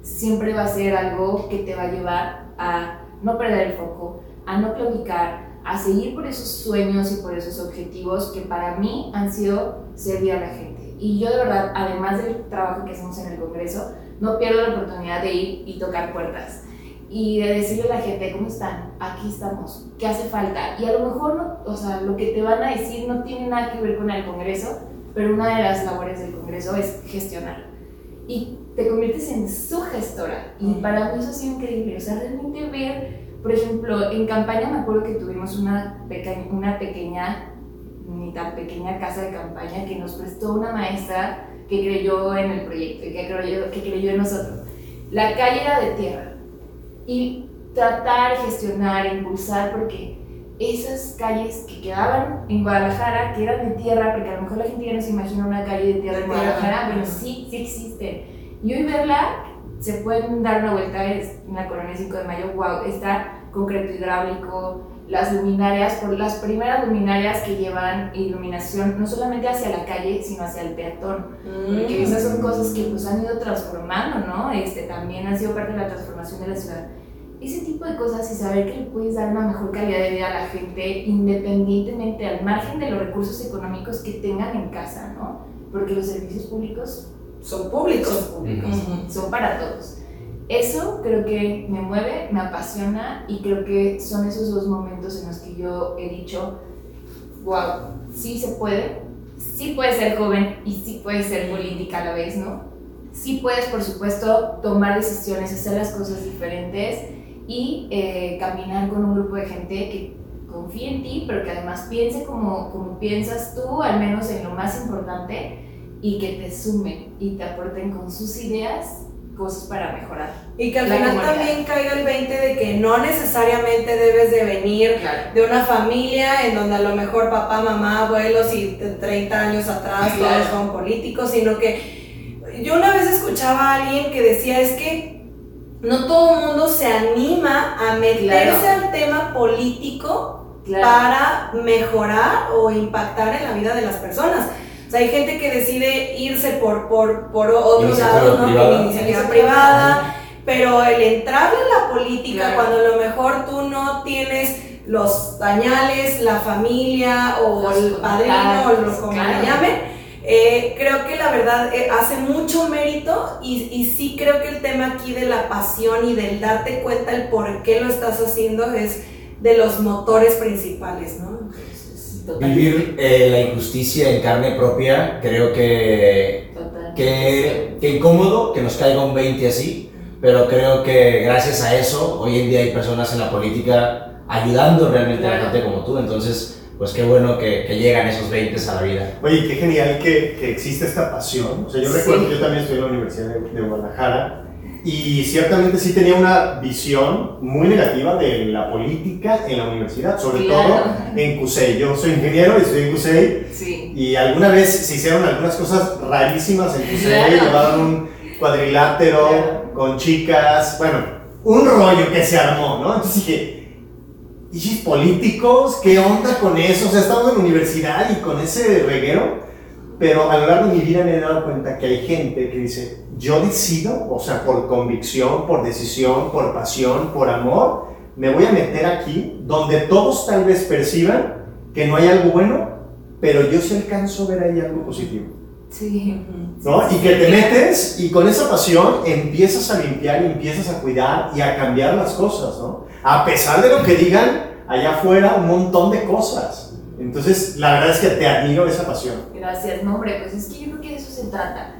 siempre va a ser algo que te va a llevar a no perder el foco, a no claudicar, a seguir por esos sueños y por esos objetivos que para mí han sido servir a la gente. Y yo de verdad, además del trabajo que hacemos en el Congreso, no pierdo la oportunidad de ir y tocar puertas y de decirle a la gente, ¿cómo están? Aquí estamos, ¿qué hace falta? Y a lo mejor, no, o sea, lo que te van a decir no tiene nada que ver con el Congreso, pero una de las labores del Congreso es gestionar. Y te conviertes en su gestora. Y para mí eso ha sido increíble. O sea, realmente ver, por ejemplo, en campaña me acuerdo que tuvimos una, peque una pequeña, ni tan pequeña casa de campaña que nos prestó una maestra que creyó en el proyecto y que creyó, que creyó en nosotros. La calle era de tierra y tratar, gestionar, impulsar, porque esas calles que quedaban en Guadalajara, que eran de tierra, porque a lo mejor la gente ya no se imagina una calle de tierra en Guadalajara, pero sí, sí existen. Y hoy verla, se pueden dar una vuelta en la colonia 5 de Mayo, wow, está concreto hidráulico, las luminarias, por las primeras luminarias que llevan iluminación no solamente hacia la calle, sino hacia el peatón. Porque esas son cosas que pues han ido transformando, ¿no? Este, también han sido parte de la transformación de la ciudad. Ese tipo de cosas y saber que le puedes dar una mejor calidad de vida a la gente independientemente, al margen de los recursos económicos que tengan en casa, ¿no? Porque los servicios públicos Son públicos. son públicos, son para todos. Eso creo que me mueve, me apasiona y creo que son esos dos momentos en los que yo he dicho, wow, sí se puede, sí puedes ser joven y sí puedes ser política a la vez, ¿no? Sí puedes, por supuesto, tomar decisiones, hacer las cosas diferentes y eh, caminar con un grupo de gente que confíe en ti, pero que además piense como, como piensas tú, al menos en lo más importante, y que te sumen y te aporten con sus ideas cosas para mejorar. Y que al final también caiga el 20 de que no necesariamente debes de venir de una familia en donde a lo mejor papá, mamá, abuelos y 30 años atrás todos son políticos, sino que yo una vez escuchaba a alguien que decía es que no todo el mundo se anima a meterse al tema político para mejorar o impactar en la vida de las personas. O sea, hay gente que decide irse por, por, por otros lados, ¿no? iniciativa privada, pero el entrar en la política cuando a lo mejor tú no tienes los dañales, la familia o el padrino o los como le llamen, eh, creo que la verdad eh, hace mucho mérito y, y, sí creo que el tema aquí de la pasión y del darte cuenta el por qué lo estás haciendo es de los motores principales, ¿no? Vivir eh, la injusticia en carne propia, creo que, que, que, incómodo que nos caiga un 20 así, pero creo que gracias a eso hoy en día hay personas en la política ayudando realmente a la gente como tú, entonces pues qué bueno que, que, llegan esos 20 a la vida. Oye, qué genial que, que existe esta pasión. O sea, yo recuerdo que yo también estudié en la Universidad de, de Guadalajara y ciertamente sí tenía una visión muy negativa de la política en la universidad, sobre todo en CUSEI. Yo soy ingeniero y estoy en CUSEI sí. y alguna vez se hicieron algunas cosas rarísimas en CUSEI, llevaron un cuadrilátero con chicas, bueno, un rollo que se armó, ¿no? Entonces dije, ¿y políticos? ¿Qué onda con eso? O sea, estamos en la universidad y con ese reguero, pero a lo largo de mi vida me he dado cuenta que hay gente que dice, yo decido, o sea, por convicción, por decisión, por pasión, por amor, me voy a meter aquí donde todos tal vez perciban que no hay algo bueno, pero yo sí alcanzo a ver ahí algo positivo. Sí. ¿No? Y que te metes y con esa pasión empiezas a limpiar y empiezas a cuidar y a cambiar las cosas, ¿no? A pesar de lo que digan allá afuera un montón de cosas. Entonces, la verdad es que te admiro esa pasión. Gracias, no, hombre, pues es que yo creo que de eso se trata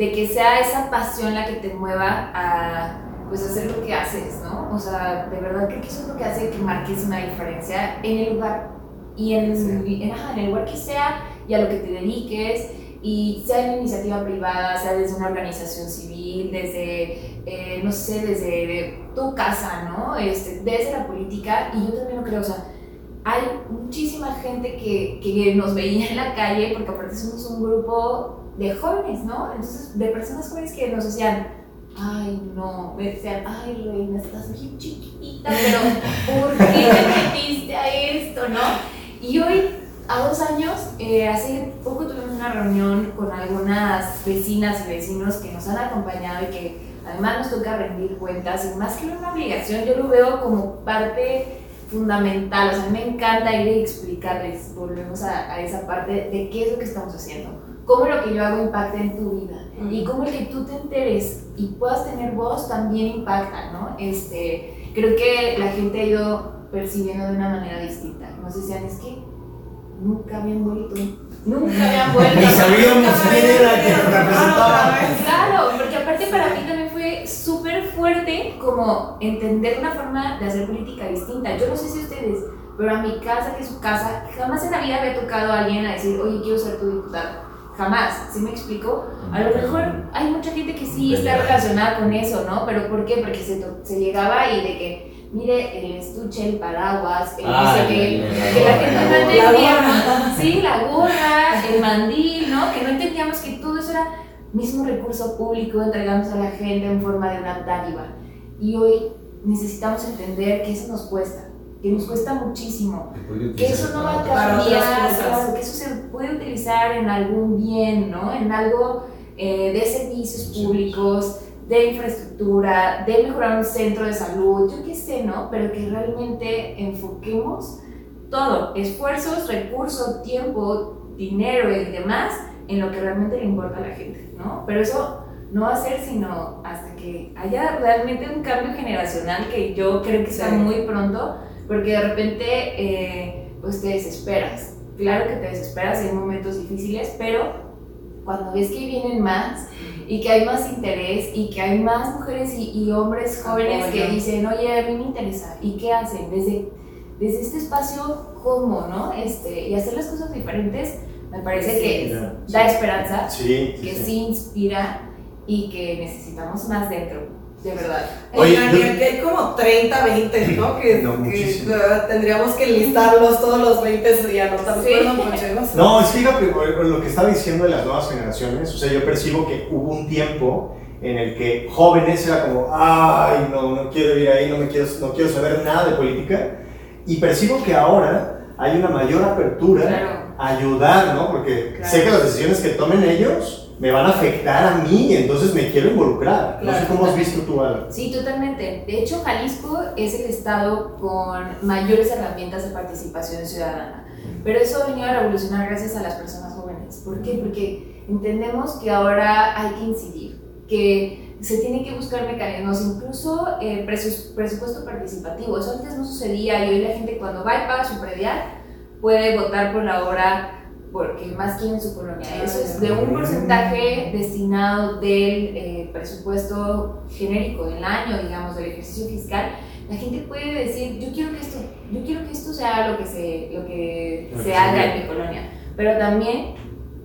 de que sea esa pasión la que te mueva a pues hacer lo que haces, ¿no? O sea, de verdad creo que eso es lo que hace que marques una diferencia en el lugar y en, en, el lugar que sea y a lo que te dediques y sea en iniciativa privada, sea desde una organización civil, desde, eh, no sé, desde tu casa, ¿no? Este, desde la política y yo también lo creo, o sea, hay muchísima gente que, que nos veía en la calle porque aparte somos un grupo de jóvenes, ¿no? Entonces, de personas jóvenes que nos decían, ay, no, decían, ay, reina, estás bien chiquita, pero ¿por qué te metiste a esto, no? Y hoy, a dos años, eh, hace poco tuvimos una reunión con algunas vecinas y vecinos que nos han acompañado y que además nos toca rendir cuentas, y más que una obligación, yo lo veo como parte fundamental, o sea, me encanta ir y explicarles, volvemos a, a esa parte de qué es lo que estamos haciendo cómo lo que yo hago impacta en tu vida y cómo el que tú te enteres y puedas tener voz también impacta, ¿no? Este, creo que la gente ha ido percibiendo de una manera distinta. No sé si es que nunca habían vuelto. Nunca habían vuelto. Ni sabíamos quién era que representaba. Claro, porque aparte para mí también fue súper fuerte como entender una forma de hacer política distinta. Yo no sé si ustedes, pero a mi casa, que es su casa, jamás en la vida había tocado a alguien a decir, oye, quiero ser tu diputado jamás, ¿sí me explico? A lo mejor hay mucha gente que sí está relacionada con eso, ¿no? Pero ¿por qué? Porque se, se llegaba y de que, mire, el estuche, el paraguas, el no sé qué, que la gente no entendía, sí, la gorra, el mandil, ¿no? Que no entendíamos que todo eso era mismo recurso público entregamos a la gente en forma de una dádiva. Y hoy necesitamos entender que eso nos cuesta que nos cuesta muchísimo, que eso no va a cambiar, que eso se puede utilizar en algún bien, ¿no? En algo eh, de servicios públicos, de infraestructura, de mejorar un centro de salud, yo qué sé, ¿no? Pero que realmente enfoquemos todo, esfuerzos, recursos, tiempo, dinero y demás en lo que realmente le importa a la gente, ¿no? Pero eso no va a ser sino hasta que haya realmente un cambio generacional que yo creo que está muy pronto porque de repente eh, pues te desesperas. Claro que te desesperas en momentos difíciles, pero cuando ves que vienen más y que hay más interés y que hay más mujeres y, hombres jóvenes que dicen, oye, a mí me interesa. ¿Y qué hacen? Desde, desde este espacio, ¿cómo, no? Este, y hacer las cosas diferentes, me parece que da esperanza, que sí inspira y que necesitamos más dentro de verdad. Oye, que hay como 30, 20, ¿no? Que, tendríamos que listarlos todos los 20 y anotarlos. Sí. No, es fíjate lo que estaba diciendo de las nuevas generaciones. O sea, yo percibo que hubo un tiempo en el que jóvenes era como, ay, no, no quiero ir ahí, no, me quiero, no quiero saber nada de política. Y percibo que ahora hay una mayor apertura a ayudar, ¿no? Porque sé que las decisiones que tomen ellos me van a afectar a mí, entonces me quiero involucrar. no sé cómo has visto tú algo. Sí, totalmente. De hecho, Jalisco es el estado con mayores herramientas de participación ciudadana. Pero eso ha venido a revolucionar gracias a las personas jóvenes. ¿Por qué? Porque entendemos que ahora hay que incidir, que se tiene que buscar mecanismos, incluso eh, presupuesto participativo. Eso antes no sucedía y hoy la gente cuando va y paga su predial puede votar por la obra porque más quieren su colonia. Eso es de un porcentaje destinado del eh, presupuesto genérico del año, digamos, del ejercicio fiscal. La gente puede decir, yo quiero que esto, yo quiero que esto sea lo que se, lo que se haga en mi colonia. Pero también,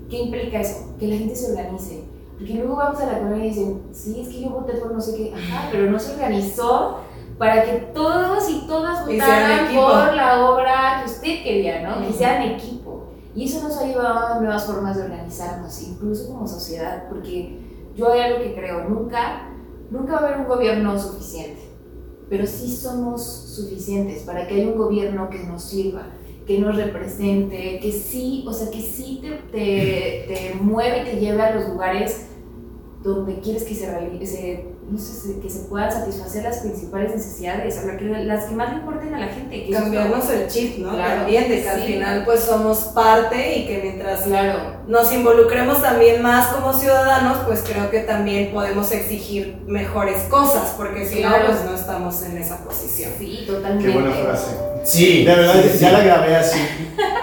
¿qué implica eso? Que la gente se organice. Porque luego vamos a la colonia y dicen, sí, es que yo voté por no sé qué, ajá, pero no se organizó para que todos y todas votaran por la obra que usted quería, ¿no? Que sean equipo. Y eso nos ha llevado a nuevas formas de organizarnos, incluso como sociedad, porque yo hay algo que creo, nunca, nunca va a haber un gobierno suficiente, pero sí somos suficientes para que haya un gobierno que nos sirva, que nos represente, que sí, o sea, que sí te, te, te mueve te lleve a los lugares donde quieres que se realice, no sé, que se puedan satisfacer las principales necesidades, o que, las que más le importen a la gente. Que Cambiarnos el chip, ¿no? también, de que al final pues somos parte y que mientras claro. Nos involucremos también más como ciudadanos, pues creo que también podemos exigir mejores cosas, porque si no, pues no estamos en esa posición. Sí, totalmente. Qué buena frase. Sí. De verdad, ya la grabé así.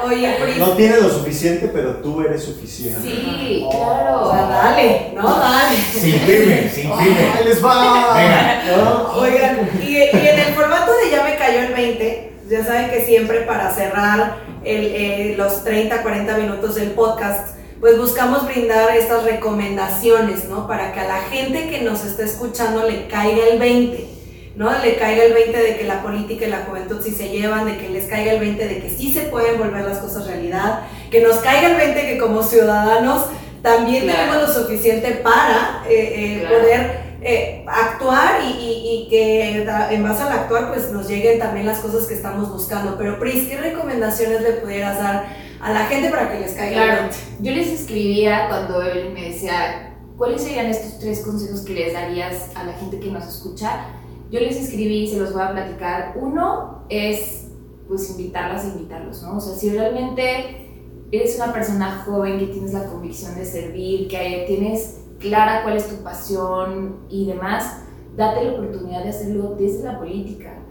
Oye, No tienes lo suficiente, pero tú eres suficiente. Sí, claro. O sea, dale, ¿no? Dale. Sin firme, sin firme. ¡Ahí les va! Venga. Oigan, y, y, en el formato de Ya me cayó el 20, ya saben que siempre para cerrar el, eh, los 30, 40 minutos del podcast, pues buscamos brindar estas recomendaciones, ¿no? Para que a la gente que nos está escuchando le caiga el 20 ¿no? Le caiga el 20 de que la política y la juventud sí se llevan, de que les caiga el 20 de que sí se pueden volver las cosas realidad, que nos caiga el 20 que como ciudadanos también tenemos lo suficiente para eh, eh, poder eh, actuar y, que en base al actuar pues nos lleguen también las cosas que estamos buscando. Pero Pris, ¿qué recomendaciones le pudieras dar a la gente para que les caiga 20? Yo les escribía cuando él me decía, ¿cuáles serían estos tres consejos que les darías a la gente que nos escucha? yo les escribí y se los voy a platicar. Uno es, pues, invitarlas e invitarlos, ¿no? O sea, si realmente eres una persona joven que tienes la convicción de servir, que tienes clara cuál es tu pasión y demás, date la oportunidad de hacerlo desde la política.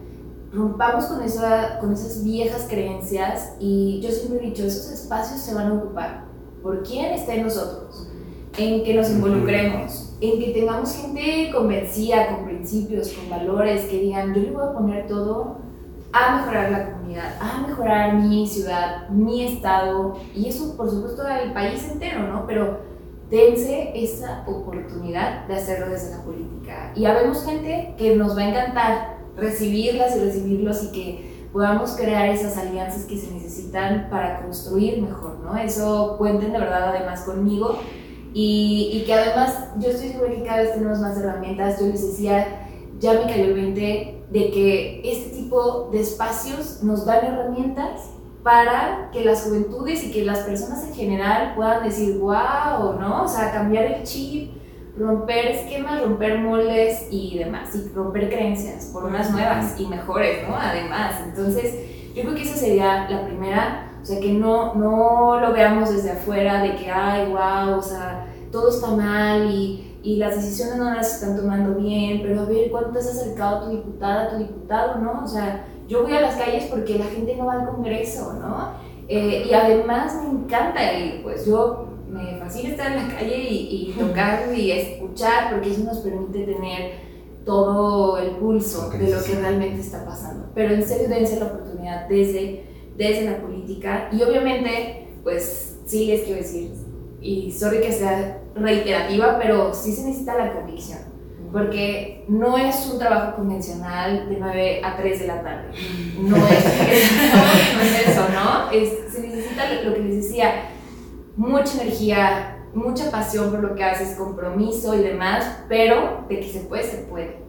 Rompamos con, esa, con esas viejas creencias y yo siempre he dicho, esos espacios se van a ocupar. ¿Por quién está en nosotros? En que nos involucremos, en que tengamos gente convencida, con principios, con valores, que digan, yo le voy a poner todo a mejorar la comunidad, a mejorar mi ciudad, mi estado, y eso por supuesto el país entero, ¿no? Pero dense esa oportunidad de hacerlo desde la política. Y habemos gente que nos va a encantar recibirlas y recibirlos y que podamos crear esas alianzas que se necesitan para construir mejor, ¿no? Eso cuenten de verdad además conmigo y, y, que además yo estoy segura que cada vez tenemos más herramientas. Yo les decía, ya me cayó el 20 de que este tipo de espacios nos dan herramientas para que las juventudes y que las personas en general puedan decir, wow, ¿no? O sea, cambiar el chip, romper esquemas, romper moldes y demás, y romper creencias por unas nuevas y mejores, ¿no? Además, entonces, yo creo que esa sería la primera o sea, que no, no lo veamos desde afuera de que, ay, wow, o sea, todo está mal y, y las decisiones no las están tomando bien, pero a ver, ¿cuánto has acercado a tu diputada, a tu diputado, no? O sea, yo voy a las calles porque la gente no va al Congreso, ¿no? Eh, y además me encanta ir, pues yo me fascina estar en la calle y, y tocar y escuchar porque eso nos permite tener todo el pulso de lo que realmente está pasando. Pero en serio dense la oportunidad desde, desde la política y obviamente, pues sí les quiero decir, y sorry que sea reiterativa, pero sí se necesita la convicción. Porque no es un trabajo convencional de 9 a 3 de la tarde. No es, no es eso, ¿no? Es, se necesita lo que les decía, mucha energía, mucha pasión por lo que haces, compromiso y demás, pero de que se puede, se puede.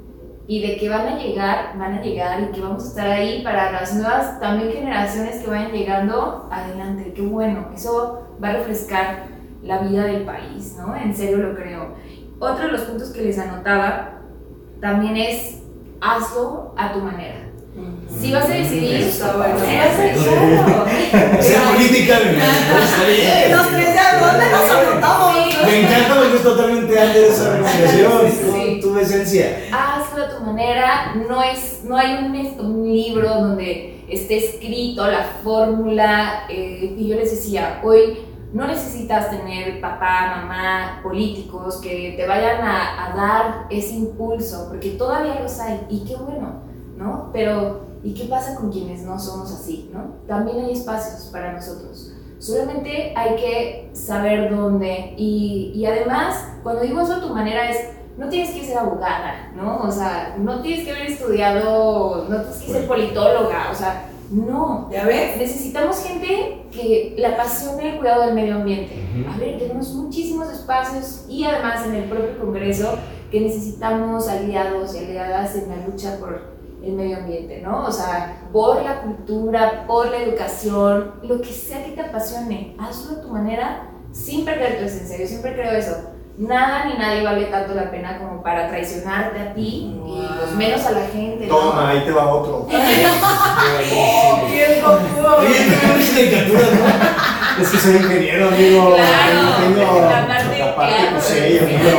Y de que van a llegar, van a llegar y que vamos a estar ahí para las nuevas también generaciones que vayan llegando, adelante, qué bueno, eso va a refrescar la vida del país, ¿no? En serio lo creo. Otro de los puntos que les anotaba también es hazlo a tu manera. Si vas a decidir, si vas a. Esa política. Los tres ¿dónde nos anotamos? Me encanta porque es totalmente antes de esa organización, tu, esencia. hazlo a tu manera, no, es, no hay un, libro donde esté escrito la fórmula, eh, y yo les decía, hoy no necesitas tener papá, mamá, políticos que te vayan a, a dar ese impulso, porque todavía los hay, y qué bueno, ¿no? Pero, ¿y qué pasa con quienes no somos así, ¿no? También hay espacios para nosotros. Solamente hay que saber dónde, y, y además, cuando digo eso a tu manera es, no tienes que ser abogada, ¿no? O sea, no tienes que haber estudiado, no tienes que ser politóloga, o sea, no. ¿Ya ves? Necesitamos gente que le apasione el cuidado del medio ambiente. Ujú. A ver, tenemos muchísimos espacios y además en el propio Congreso que necesitamos aliados y aliadas en la lucha por el medio ambiente, ¿no? O sea, por la cultura, por la educación, lo que sea que te apasione, hazlo a tu manera sin perder tu esencia. Yo siempre creo eso. Nada ni nadie vale tanto la pena como para traicionarte a ti y pues menos a la gente. ¿no? Toma, ahí te va otro. ¿no? Es que soy ingeniero, amigo. Claro, Tengo la parte, la parte claro, pues, sí, sí, amigo.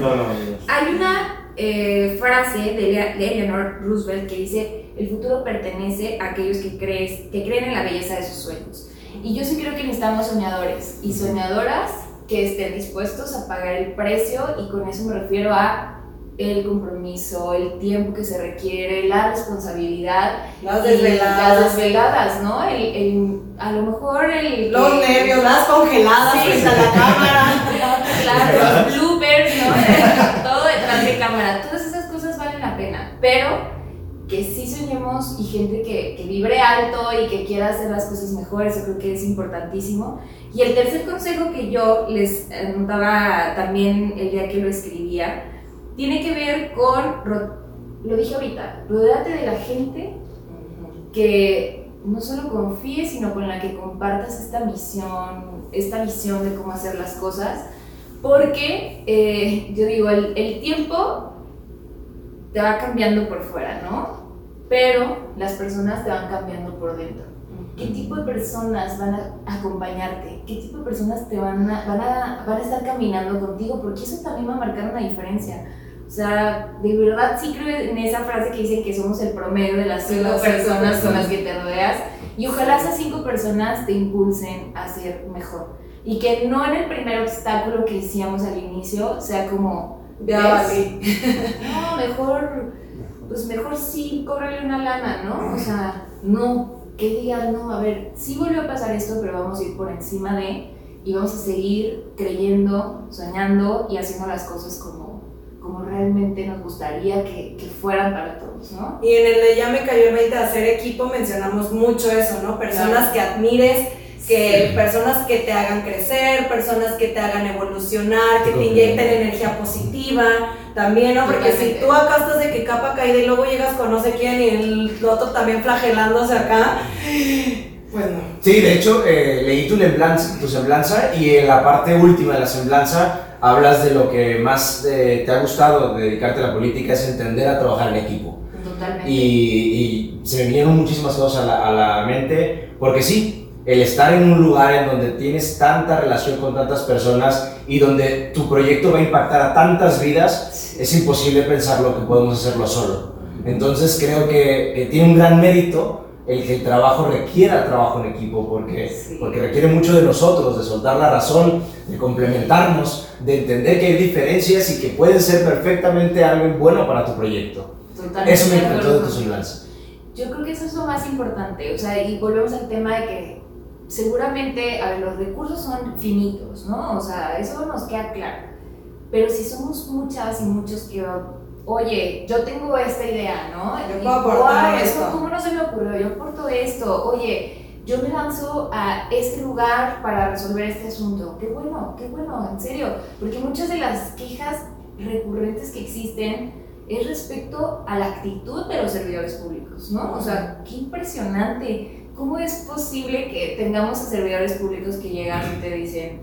No, no, amigo. Hay una eh, frase de, de Eleanor Roosevelt que dice, el futuro pertenece a aquellos que, crees, que creen en la belleza de sus sueños. Y yo sí creo que necesitamos soñadores y soñadoras que estén dispuestos a pagar el precio y con eso me refiero a el compromiso, el tiempo que se requiere, la responsabilidad. Las desveladas. Las desveladas, ¿no? El, el- a lo mejor el... Los que- nervios, las congeladas Sí. frente a la cámara. Claro, los bloopers, ¿no? Cámara. Todas esas cosas valen la pena. Pero que sí soñemos y gente que, que vibre alto y que quiera hacer las cosas mejores, yo creo que es importantísimo. Y el tercer consejo que yo les notaba también el día que lo escribía, tiene que ver con, lo dije ahorita, rodeate de la gente que no solo confíes, sino con la que compartas esta misión, esta visión de cómo hacer las cosas, porque eh, yo digo, el, el tiempo te va cambiando por fuera, ¿no? Pero las personas te van cambiando por dentro. ¿Qué tipo de personas van a acompañarte? ¿Qué tipo de personas te van a, van a, van a estar caminando contigo? Porque eso también va a marcar una diferencia. O sea, de verdad sí creo en esa frase que dicen que somos el promedio de las cinco personas con las que te rodeas. Y ojalá esas cinco personas te impulsen a ser mejor. Y que no en el primer obstáculo que decíamos al inicio sea como, Ya valí. no, mejor, pues mejor sí, cóbrale una lana, ¿no? O sea, no, que digan, no, a ver, sí volvió a pasar esto, pero vamos a ir por encima de, y vamos a seguir creyendo, soñando y haciendo las cosas como, como realmente nos gustaría que, que fueran para todos, ¿no? Y en el de Ya me cayó el 20 de hacer equipo mencionamos mucho eso, ¿no? Personas Claro. que admires, que personas que te hagan crecer, personas que te hagan evolucionar, que te inyecten energía positiva, también, ¿no? Porque si tú acá estás de que capa caída y luego llegas con no sé quién y el otro también flagelándose acá, pues no. Sí, de hecho, eh, leí tu semblanza, tu semblanza y en la parte última de la semblanza hablas de lo que más eh, te ha gustado de dedicarte a la política es entender a trabajar en equipo. Totalmente. Y, y se me vinieron muchísimas cosas a la, a la mente, porque sí, el estar en un lugar en donde tienes tanta relación con tantas personas y donde tu proyecto va a impactar a tantas vidas, es imposible pensar lo que podemos hacerlo solo. Entonces creo que, que tiene un gran mérito el que el trabajo requiera trabajo en equipo, porque, porque requiere mucho de nosotros, de soltar la razón, de complementarnos, de entender que hay diferencias y que pueden ser perfectamente algo bueno para tu proyecto. Totalmente eso me encantó de tu semblanza. Yo creo que eso es lo más importante, o sea, y volvemos al tema de que seguramente, a ver, los recursos son finitos, ¿no? O sea, eso nos queda claro. Pero si somos muchas y muchos que oye, yo tengo esta idea, ¿no? Yo puedo aportar esto. ¿Cómo no se me ocurrió? Yo aporto esto. Oye, yo me lanzo a este lugar para resolver este asunto. Qué bueno, qué bueno, en serio. Porque muchas de las quejas recurrentes que existen es respecto a la actitud de los servidores públicos, ¿no? O sea, qué impresionante. ¿Cómo es posible que tengamos a servidores públicos que llegan y te dicen,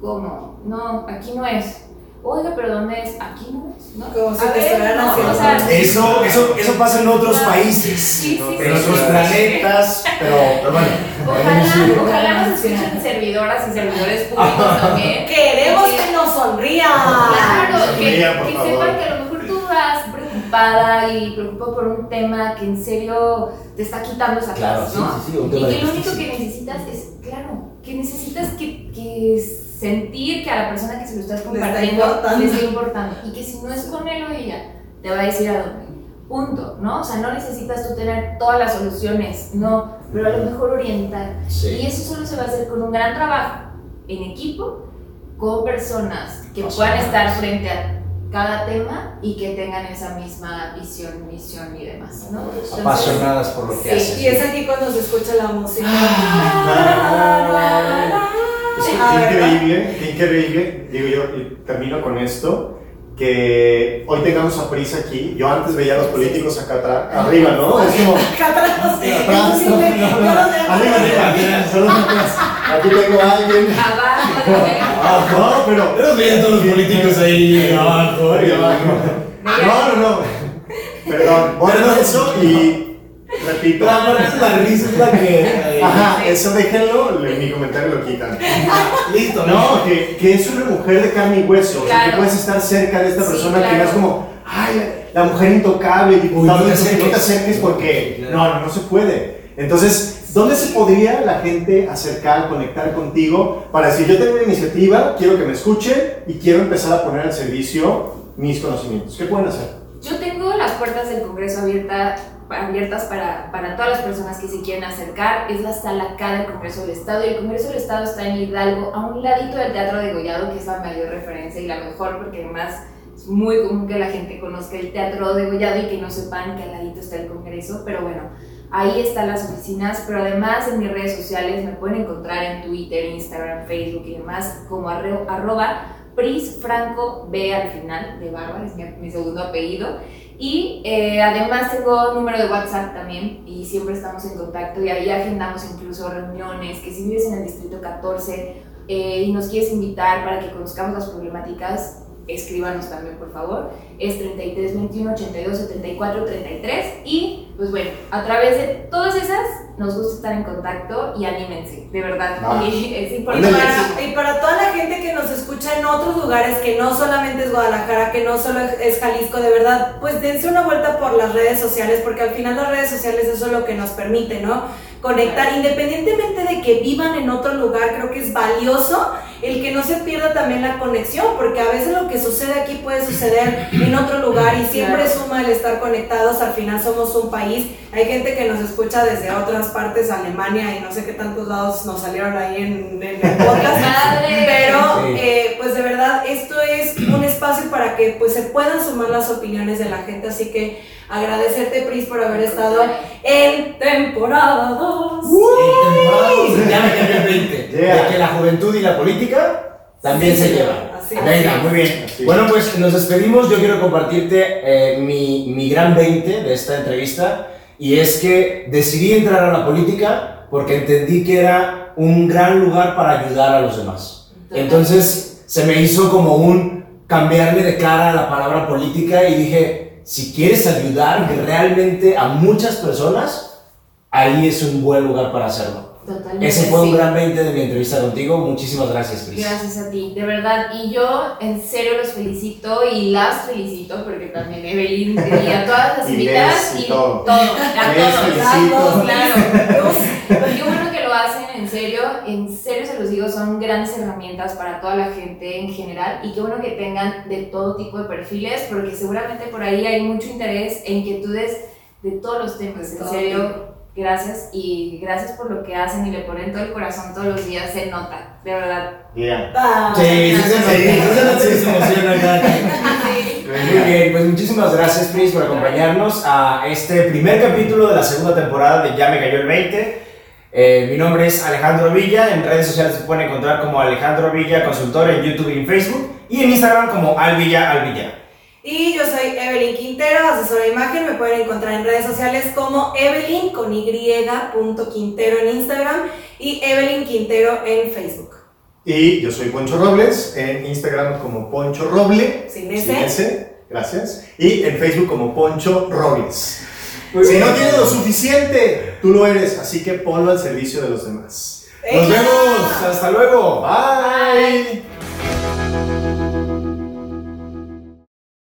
¿cómo? No, aquí no es oiga, pero ¿dónde es? Aquí no es, ¿no? Como si te no, o sea, eso, eso, eso pasa en otros países, en otros planetas, pero, pero bueno. Ojalá, ojalá nos escuchen servidoras y servidores públicos también. Queremos que, nos sonrían. Claro, que, que sepan que a lo mejor tú vas preocupada y preocupado por un tema que en serio te está quitando esa claro, ¿no? Sí, sí, y que lo único que necesitas es, claro, que necesitas que, que sentir que a la persona que se lo estás compartiendo le está importando y que si no es con él o ella, te va a decir a dónde. Punto, ¿no? O sea, no necesitas tú tener todas las soluciones, no, pero a lo mejor orientar. Y eso solo se va a hacer con un gran trabajo en equipo, con personas que puedan estar frente a cada tema y que tengan esa misma visión, misión y demás, ¿no? Apasionadas por lo que sí, hacen. Y es aquí cuando se escucha la música. qué increíble, qué increíble. Digo yo, y termino con esto. Que hoy tengamos a Prisa aquí. Yo antes veía a los políticos acá atrás, arriba, ¿no? Es como. Acá atrás, atrás. Arriba, arriba. Aquí tengo a alguien. Abajo. no, pero. Pero veía a todos los políticos ahí abajo. No, no, no. Perdón, bueno, eso y Repito. La parte la risa es la que. Ajá, eso déjenlo, mi comentario lo quitan. Listo, ¿no? Que, que, es una mujer de carne y hueso. O sea, que puedes estar cerca de esta persona que no es como, ay, la mujer intocable, diputado, no, te acerques porque. No, no, no se puede. Entonces, ¿dónde se podría la gente acercar, conectar contigo para decir, yo tengo una iniciativa, quiero que me escuche y quiero empezar a poner al servicio mis conocimientos? ¿Qué pueden hacer? Yo tengo las puertas del Congreso abiertas abiertas para, para, todas las personas que se quieren acercar. Es la sala K del Congreso del Estado y el Congreso del Estado está en Hidalgo, a un ladito del Teatro de Gollado, que es la mayor referencia y la mejor porque además es muy común que la gente conozca el Teatro de Gollado y que no sepan que al ladito está el Congreso, pero bueno, ahí están las oficinas, pero además en mis redes sociales me pueden encontrar en Twitter, Instagram, Facebook y demás como arroba Pris Franco B al final de Bárbara, es mi, mi segundo apellido. Y eh, además tengo número de WhatsApp también y siempre estamos en contacto y ahí agendamos incluso reuniones, que si vives en el distrito 14 eh, y nos quieres invitar para que conozcamos las problemáticas, escríbanos también, por favor. Es 33 21 82 74 33. Y pues bueno, a través de todas esas nos gusta estar en contacto y anímense, de verdad. es importante. Y para, y para, toda la gente que nos escucha en otros lugares, que no solamente es Guadalajara, que no solo es Jalisco, de verdad, pues dense una vuelta por las redes sociales, porque al final las redes sociales eso es lo que nos permite, ¿no? Conectar, independientemente de que vivan en otro lugar, creo que es valioso el que no se pierda también la conexión, porque a veces lo que sucede aquí puede suceder en otro lugar y siempre suma el estar conectados, al final somos un país, hay gente que nos escucha desde otras partes, Alemania y no sé qué tantos lados nos salieron ahí en, el podcast, pero eh, pues de verdad esto es un espacio para que pues se puedan sumar las opiniones de la gente, así que agradecerte Pris por haber estado en temporada 2. En temporada 2, ya me 20, de que la juventud y la política también se llevan. Venga, muy bien. Bueno, pues nos despedimos. Yo quiero compartirte eh, mi, mi gran 20 de esta entrevista. Y es que decidí entrar a la política porque entendí que era un gran lugar para ayudar a los demás. Entonces se me hizo como un cambiarme de cara a la palabra política y dije, si quieres ayudar realmente a muchas personas, ahí es un buen lugar para hacerlo. Totalmente. Ese fue un gran 20 de mi entrevista contigo. Muchísimas gracias, Cris. Gracias a ti, de verdad. Y yo en serio los felicito y las felicito porque también Evelyn y a todas las invitadas y y todo. a Les todos. felicito. A todos, claro. Qué bueno que lo hacen en serio, en serio se los digo, son grandes herramientas para toda la gente en general y qué bueno que tengan de todo tipo de perfiles porque seguramente por ahí hay mucho interés e inquietudes de todos los temas. En serio, gracias y gracias por lo que hacen y le ponen todo el corazón todos los días, se nota, de verdad. Bien. Ah, Sí, sí, sí. Sí. Muy bien, pues muchísimas gracias, Pris, por acompañarnos a este primer capítulo de la segunda temporada de Ya me cayó el 20. Eh, mi nombre es Alejandro Villa, en redes sociales se pueden encontrar como Alejandro Villa Consultor en YouTube y en Facebook, y en Instagram como Alvilla Alvilla. Y yo soy Evelyn Quintero, asesora de imagen. Me pueden encontrar en redes sociales como Evelyn con Y punto Quintero en Instagram y Evelyn Quintero en Facebook. Y yo soy Poncho Robles, en Instagram como Poncho Roble. Sin sin ese. ese, gracias. Y en Facebook como Poncho Robles. Muy Si bien. no tienes lo suficiente, tú lo eres, así que ponlo al servicio de los demás. Nos vemos, hasta luego. Bye.